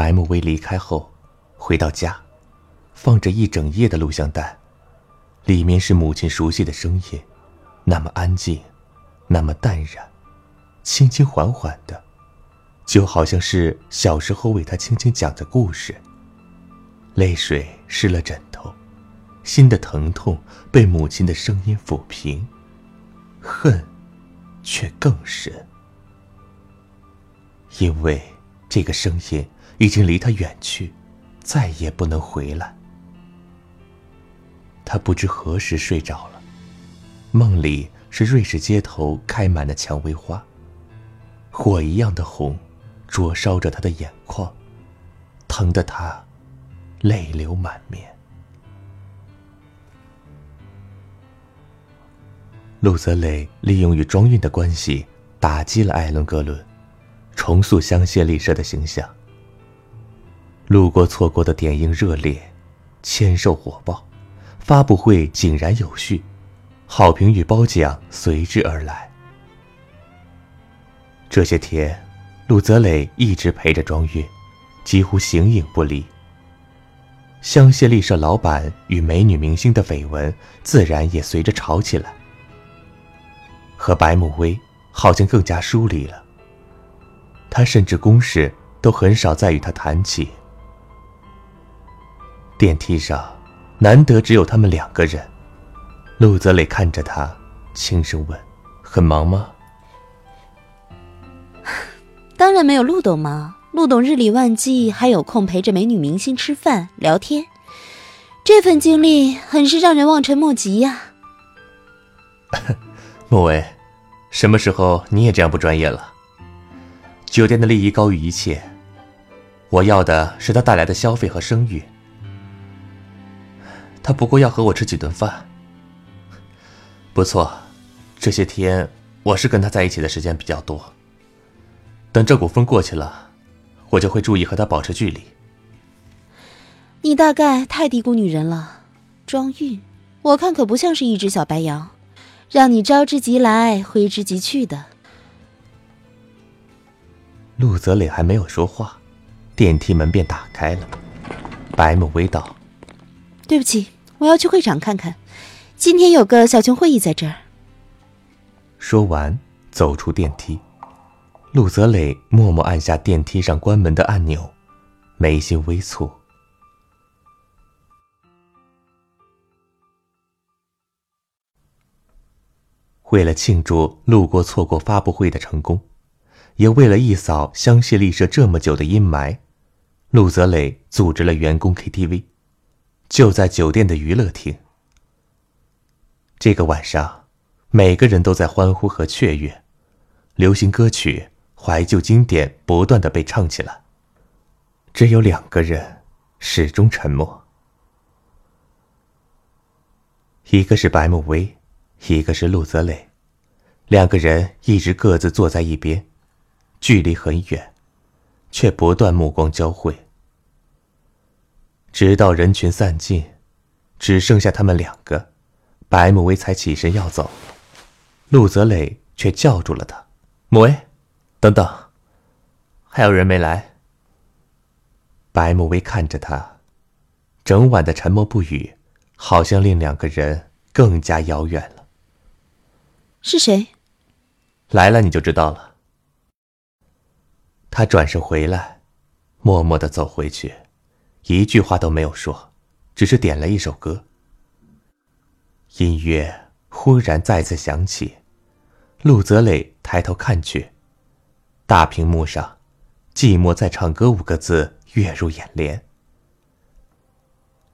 白慕薇离开后，回到家，放着一整夜的录像带，里面是母亲熟悉的声音，那么安静，那么淡然，轻轻缓缓的，就好像是小时候为他轻轻讲的故事。泪水湿了枕头，心的疼痛被母亲的声音抚平，恨，却更深，因为这个声音。已经离他远去，再也不能回来。他不知何时睡着了，梦里是瑞士街头开满了蔷薇花，火一样的红，灼烧着他的眼眶，疼得他泪流满面。陆泽磊利用与庄韵的关系，打击了艾伦·格伦，重塑香榭丽舍的形象。路过错过的点映热烈，签售火爆，发布会井然有序，好评与褒奖随之而来。这些天，陆泽磊一直陪着庄月，几乎形影不离。香榭丽舍老板与美女明星的绯闻，自然也随着吵起来。和白慕薇好像更加疏离了，他甚至公事都很少再与他谈起。电梯上，难得只有他们两个人。陆泽磊看着他，轻声问：“很忙吗？”“ 当然没有陆董忙。陆董日理万机，还有空陪着美女明星吃饭聊天，这份精力很是让人望尘莫及呀。”“莫为，什么时候你也这样不专业了？酒店的利益高于一切，我要的是他带来的消费和声誉。”他不过要和我吃几顿饭。不错，这些天我是跟他在一起的时间比较多。等这股风过去了，我就会注意和他保持距离。你大概太低估女人了，庄玉，我看可不像是一只小白羊，让你招之即来，挥之即去的。陆泽磊还没有说话，电梯门便打开了。白慕微道。对不起，我要去会场看看，今天有个小群会议在这儿。说完，走出电梯，陆泽磊默默按下电梯上关门的按钮，眉心微蹙。为了庆祝路过错过发布会的成功，也为了一扫香榭丽舍这么久的阴霾，陆泽磊组织了员工 KTV，就在酒店的娱乐厅。这个晚上，每个人都在欢呼和雀跃，流行歌曲、怀旧经典不断的被唱起来。只有两个人始终沉默，一个是白慕薇，一个是陆泽磊，两个人一直各自坐在一边，距离很远。却不断目光交汇，直到人群散尽，只剩下他们两个，白慕薇才起身要走，陆泽磊却叫住了他：“慕薇，等等，还有人没来。”白慕薇看着他，整晚的沉默不语，好像令两个人更加遥远了。是谁？来了你就知道了。他转身回来，默默的走回去，一句话都没有说，只是点了一首歌。音乐忽然再次响起，陆泽磊抬头看去，大屏幕上“寂寞在唱歌”五个字跃入眼帘。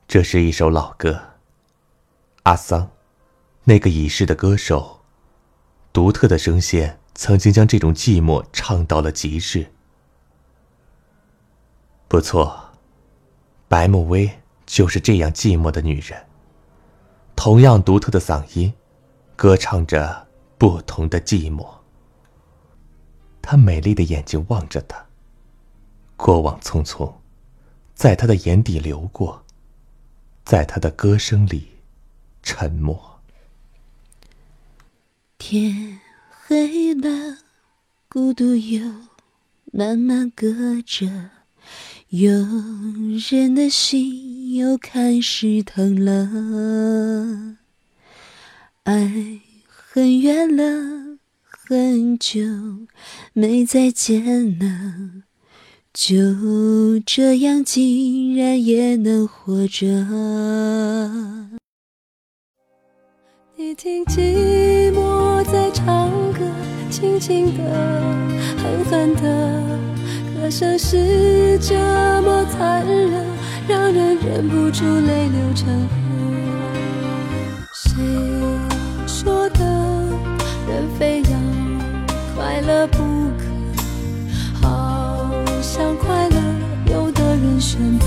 这是一首老歌，阿桑，那个已逝的歌手，独特的声线曾经将这种寂寞唱到了极致。不错，白慕薇就是这样寂寞的女人。同样独特的嗓音，歌唱着不同的寂寞。她美丽的眼睛望着他，过往匆匆，在他的眼底流过，在他的歌声里沉默。天黑了，孤独又慢慢隔着。有人的心又开始疼了，爱很远了，很久没再见了，就这样竟然也能活着。你听寂寞在唱歌，轻轻的，狠狠的。歌声是这么残忍，让人忍不住泪流成河。谁说的人非要快乐不可？好像快乐有的人选择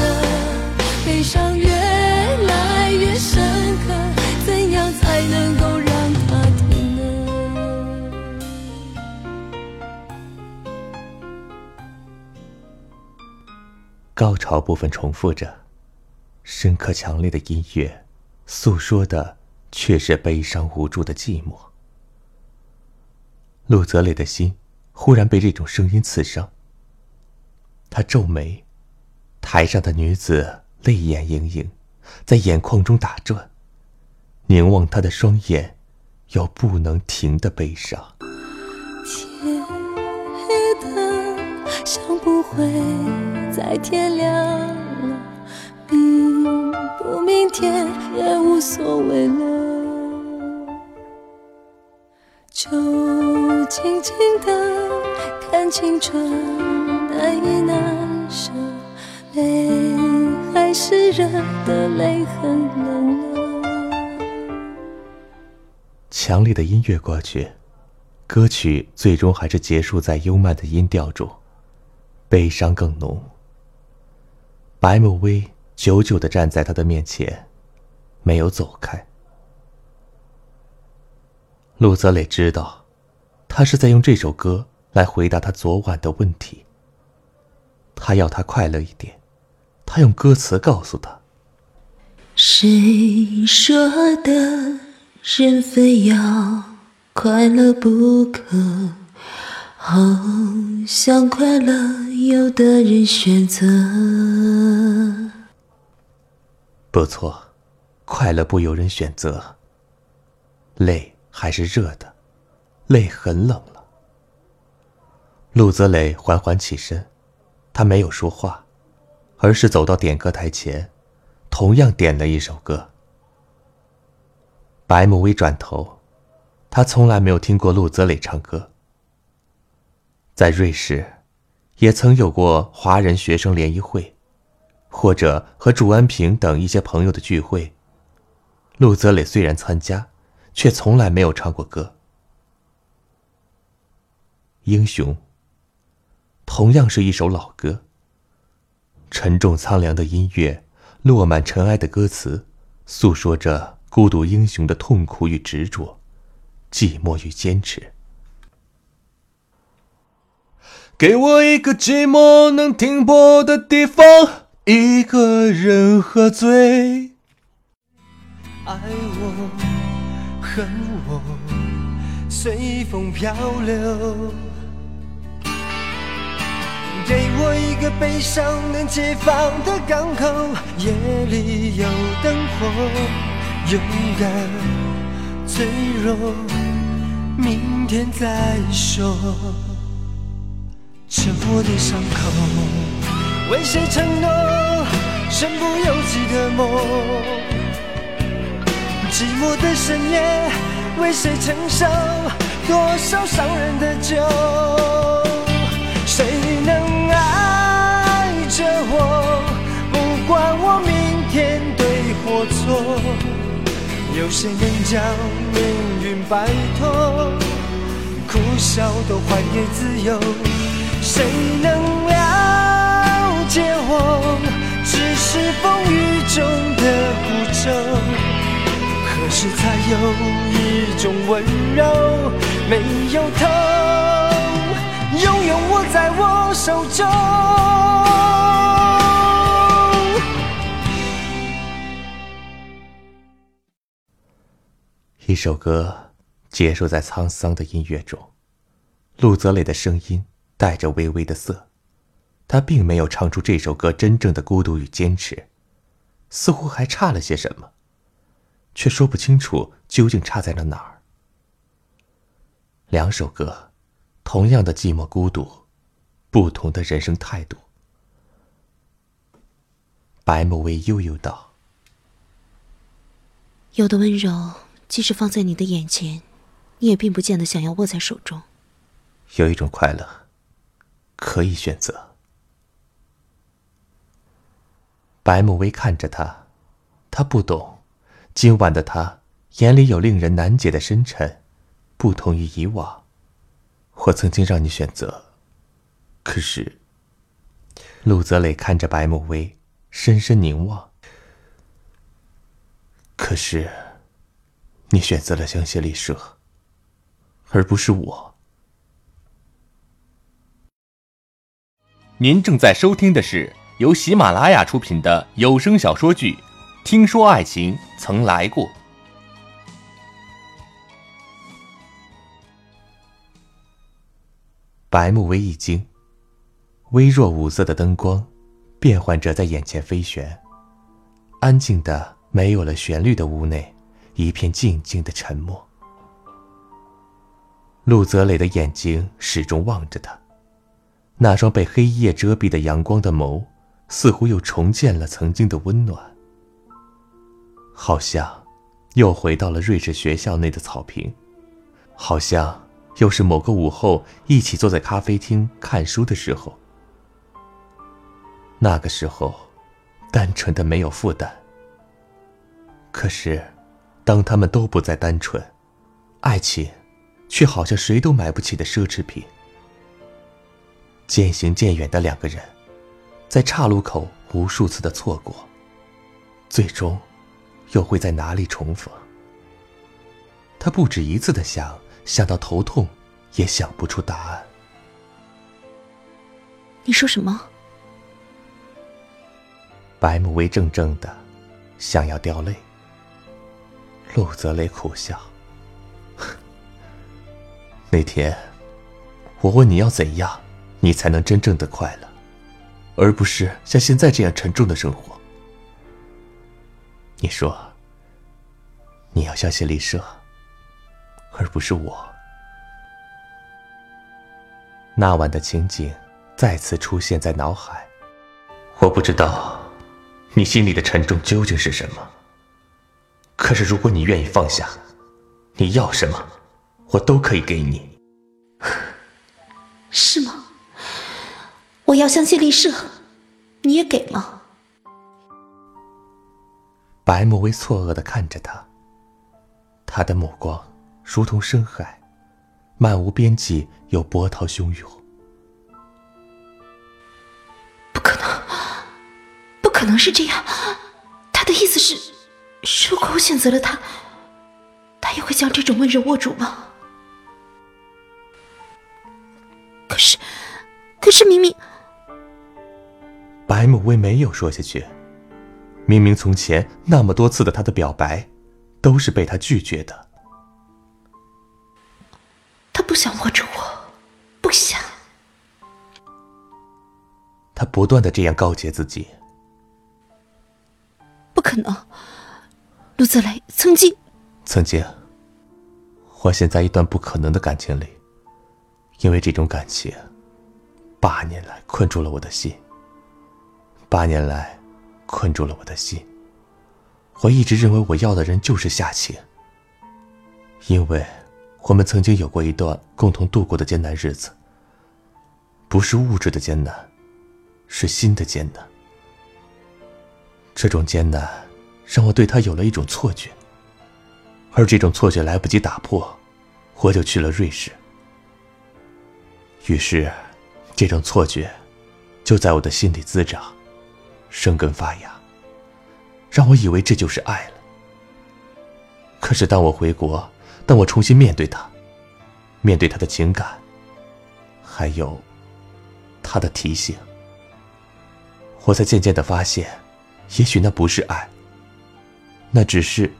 高潮部分重复着，深刻强烈的音乐，诉说的却是悲伤无助的寂寞。陆泽磊的心忽然被这种声音刺伤。他皱眉，台上的女子泪眼盈盈，在眼眶中打转，凝望他的双眼，有不能停的悲伤。天黑的，想不回。在天亮了，明不明天也无所谓了。就静静的看青春难以难舍，泪还是热的，泪很冷了。强烈的音乐过去，歌曲最终还是结束在幽慢的音调中，悲伤更浓。白慕薇久久的站在他的面前，没有走开。陆泽磊知道，他是在用这首歌来回答他昨晚的问题。他要他快乐一点，他用歌词告诉他：谁说的人非要快乐不可。好像快乐，有的人选择。不错，快乐不由人选择。泪还是热的，泪很冷了。陆泽磊缓缓起身，他没有说话，而是走到点歌台前，同样点了一首歌。白慕薇转头，他从来没有听过陆泽磊唱歌。在瑞士，也曾有过华人学生联谊会，或者和祝安平等一些朋友的聚会。陆泽磊虽然参加，却从来没有唱过歌。英雄。同样是一首老歌。沉重苍凉的音乐，落满尘埃的歌词，诉说着孤独英雄的痛苦与执着，寂寞与坚持。给我一个寂寞能停泊的地方，一个人喝醉。爱我，恨我，随风漂流。给我一个悲伤能解放的港口，夜里有灯火，勇敢，脆弱，明天再说。沉默的伤口，为谁承诺身不由己的梦？寂寞的深夜，为谁承受多少伤人的酒？谁能爱着我？不管我明天对或错，有谁能将命运摆脱？哭笑都还给自由。谁能了解我？只是风雨中的孤舟。何时才有一种温柔没有头，拥有握在我手中？一首歌结束在沧桑的音乐中，陆泽磊的声音。带着微微的涩，他并没有唱出这首歌真正的孤独与坚持，似乎还差了些什么，却说不清楚究竟差在了哪儿。两首歌，同样的寂寞孤独，不同的人生态度。白慕薇悠悠道：“有的温柔，即使放在你的眼前，你也并不见得想要握在手中。有一种快乐。”可以选择。白慕薇看着他，他不懂，今晚的他眼里有令人难解的深沉，不同于以往。我曾经让你选择，可是。陆泽磊看着白慕薇，深深凝望。可是，你选择了香榭丽舍，而不是我。您正在收听的是由喜马拉雅出品的有声小说剧《听说爱情曾来过》。白慕薇一惊，微弱五色的灯光变换着在眼前飞旋，安静的没有了旋律的屋内，一片静静的沉默。陆泽磊的眼睛始终望着他。那双被黑夜遮蔽的阳光的眸，似乎又重见了曾经的温暖，好像又回到了瑞士学校内的草坪，好像又是某个午后一起坐在咖啡厅看书的时候。那个时候，单纯的没有负担。可是，当他们都不再单纯，爱情，却好像谁都买不起的奢侈品。渐行渐远的两个人，在岔路口无数次的错过，最终又会在哪里重逢？他不止一次的想，想到头痛，也想不出答案。你说什么？白慕薇怔怔的，想要掉泪。陆泽雷苦笑：“ 那天，我问你要怎样，你才能真正的快乐，而不是像现在这样沉重的生活。你说，你要相信丽舍，而不是我。那晚的情景再次出现在脑海，我不知道你心里的沉重究竟是什么。可是如果你愿意放下，你要什么，我都可以给你。是吗？我要相信丽舍，你也给吗？白慕薇错愕的看着他，他的目光如同深海。漫无边际又波涛汹涌，不可能，不可能是这样。他的意思是，如果我选择了他，他也会将这种温柔握住吗？可是，可是明明，白慕薇没有说下去。明明从前那么多次的他的表白，都是被他拒绝的。他不想握住我，不想。他不断的这样告诫自己。不可能，陆泽雷曾经，曾经，我陷在一段不可能的感情里，因为这种感情，八年来困住了我的心。八年来，困住了我的心。我一直认为我要的人就是夏晴，因为。我们曾经有过一段共同度过的艰难日子，不是物质的艰难，是心的艰难。这种艰难让我对他有了一种错觉，而这种错觉来不及打破，我就去了瑞士。于是，这种错觉就在我的心里滋长，生根发芽，让我以为这就是爱了。可是，当我回国。当我重新面对他，面对他的情感，还有他的提醒，我才渐渐的发现，也许那不是爱，那只是，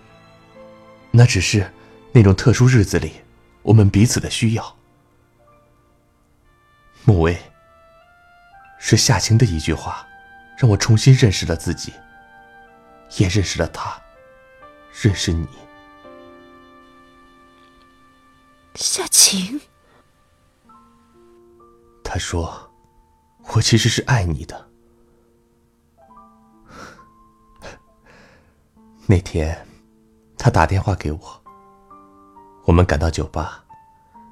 那只是那种特殊日子里我们彼此的需要。穆威，是夏晴的一句话，让我重新认识了自己，也认识了他，认识你。夏晴，他说：“我其实是爱你的。”那天，他打电话给我。我们赶到酒吧，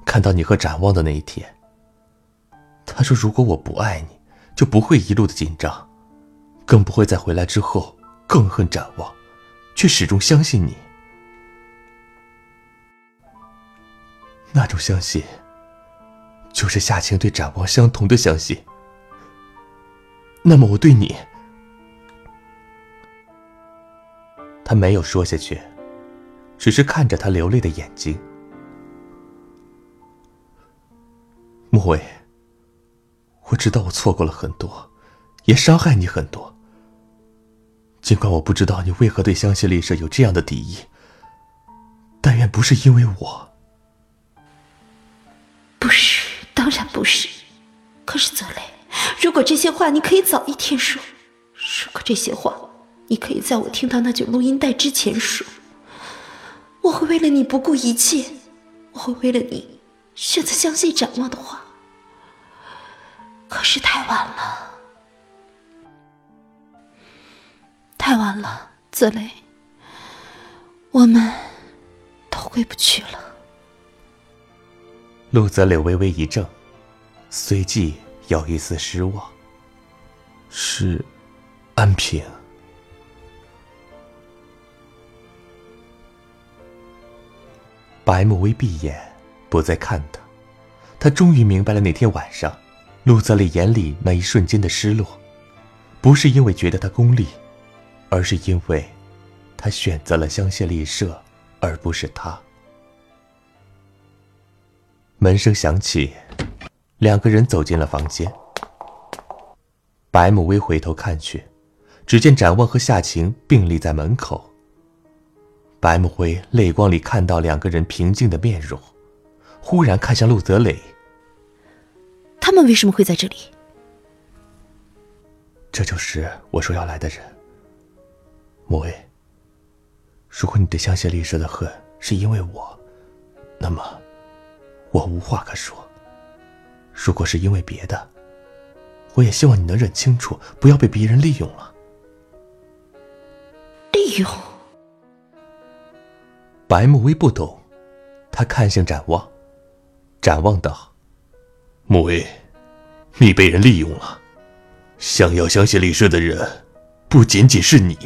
看到你和展望的那一天。他说：“如果我不爱你，就不会一路的紧张，更不会在回来之后更恨展望，却始终相信你。”那种相信，就是夏晴对展望相同的相信。那么我对你，他没有说下去，只是看着他流泪的眼睛。莫伟，我知道我错过了很多，也伤害你很多。尽管我不知道你为何对香榭丽舍有这样的敌意，但愿不是因为我。不是，当然不是。可是泽雷，如果这些话你可以早一天说，如果这些话你可以在我听到那卷录音带之前说，我会为了你不顾一切，我会为了你选择相信展望的话。可是太晚了，太晚了，子雷，我们都回不去了。陆泽柳微微一怔，随即有一丝失望。是，安平。白慕薇闭眼，不再看他。他终于明白了那天晚上，陆泽磊眼里那一瞬间的失落，不是因为觉得他功利，而是因为，他选择了香榭丽舍，而不是他。门声响起，两个人走进了房间。白慕薇回头看去，只见展望和夏晴并立在门口。白慕薇泪光里看到两个人平静的面容，忽然看向陆泽磊。他们为什么会在这里？这就是我说要来的人。莫威，如果你对香榭丽舍的恨是因为我，那么我无话可说。如果是因为别的，我也希望你能认清楚，不要被别人利用了。利用？白慕薇不懂，他看向展望，展望道：“慕薇，你被人利用了。想要香榭丽舍的人，不仅仅是你。”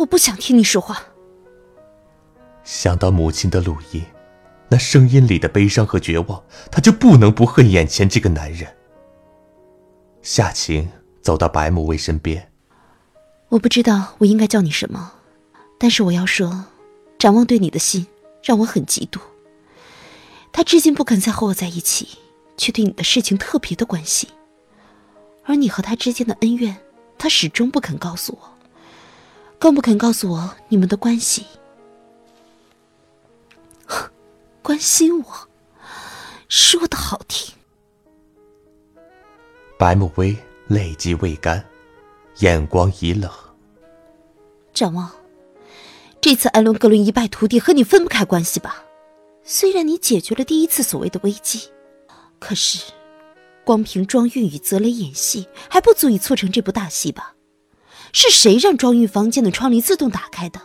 我不想听你说话。想到母亲的录音。那声音里的悲伤和绝望，他就不能不恨眼前这个男人。夏晴走到白慕薇身边，我不知道我应该叫你什么，但是我要说，展望对你的心让我很嫉妒。他至今不肯再和我在一起，却对你的事情特别的关心，而你和他之间的恩怨，他始终不肯告诉我，更不肯告诉我你们的关系。关心我，说的好听。白慕薇泪迹未干，眼光一冷。展望，这次艾伦格伦一败涂地，和你分不开关系吧？虽然你解决了第一次所谓的危机，可是，光凭庄韵与泽雷演戏还不足以促成这部大戏吧？是谁让庄玉房间的窗帘自动打开的？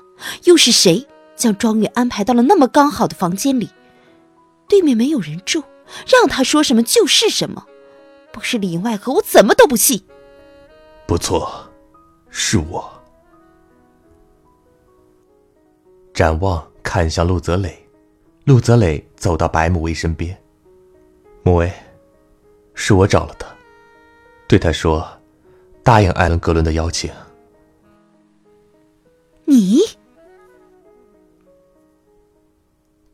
又是谁将庄玉安排到了那么刚好的房间里？对面没有人住，让他说什么就是什么，不是里应外合，我怎么都不信。不错，是我。展望看向陆泽磊，陆泽磊走到白慕薇身边。慕薇，是我找了他，对他说，答应艾伦格伦的邀请。你？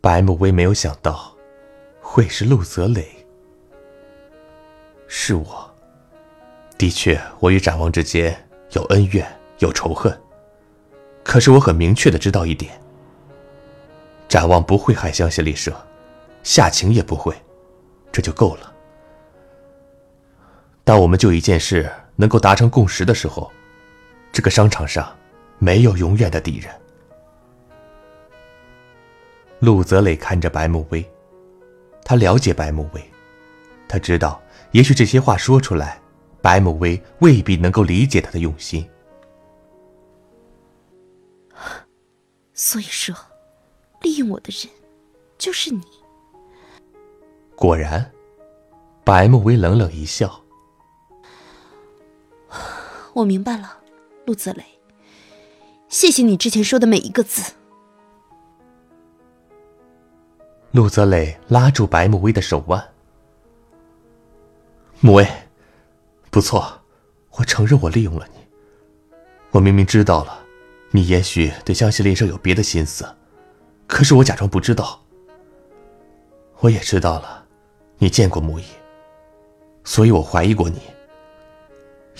白慕薇没有想到。会是陆泽磊？是我。的确，我与展望之间有恩怨，有仇恨。可是我很明确的知道一点：展望不会害香榭丽舍，夏晴也不会，这就够了。当我们就一件事能够达成共识的时候，这个商场上没有永远的敌人。陆泽磊看着白慕薇。他了解白慕薇，他知道，也许这些话说出来，白慕薇未必能够理解他的用心。所以说，利用我的人，就是你。果然，白慕薇冷冷一笑。我明白了，陆泽雷，谢谢你之前说的每一个字。陆泽磊拉住白慕薇的手腕。慕薇，不错，我承认我利用了你。我明明知道了，你也许对香榭丽舍有别的心思，可是我假装不知道。我也知道了，你见过木易，所以我怀疑过你。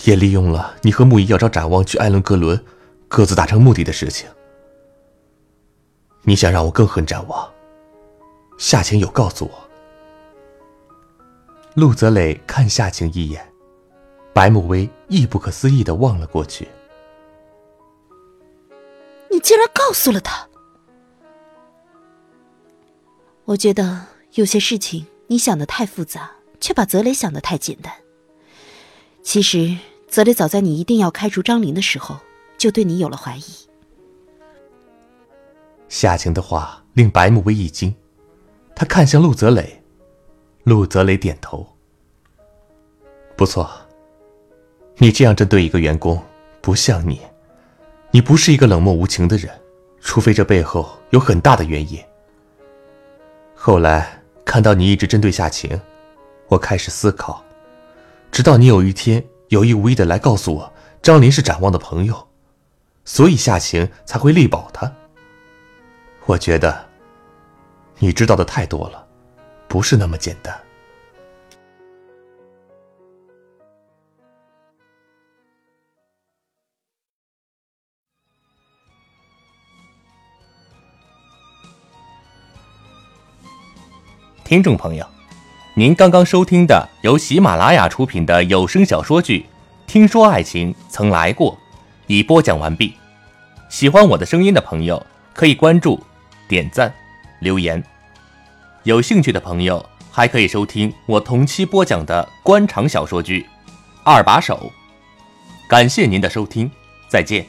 也利用了你和木易要找展望去艾伦格伦，各自达成目的的事情。你想让我更恨展望？夏晴有告诉我，陆泽磊看夏晴一眼，白慕薇亦不可思议的望了过去。你竟然告诉了他！我觉得有些事情你想的太复杂，却把泽磊想的太简单。其实泽磊早在你一定要开除张琳的时候，就对你有了怀疑。夏晴的话令白慕薇一惊。他看向陆泽磊，陆泽磊点头。不错，你这样针对一个员工，不像你，你不是一个冷漠无情的人，除非这背后有很大的原因。后来看到你一直针对夏晴，我开始思考，直到你有一天有意无意的来告诉我张林是展望的朋友，所以夏晴才会力保他。我觉得。你知道的太多了，不是那么简单。听众朋友，您刚刚收听的由喜马拉雅出品的有声小说剧《听说爱情曾来过》，已播讲完毕。喜欢我的声音的朋友，可以关注、点赞、留言。有兴趣的朋友，还可以收听我同期播讲的官场小说剧《二把手》。感谢您的收听，再见。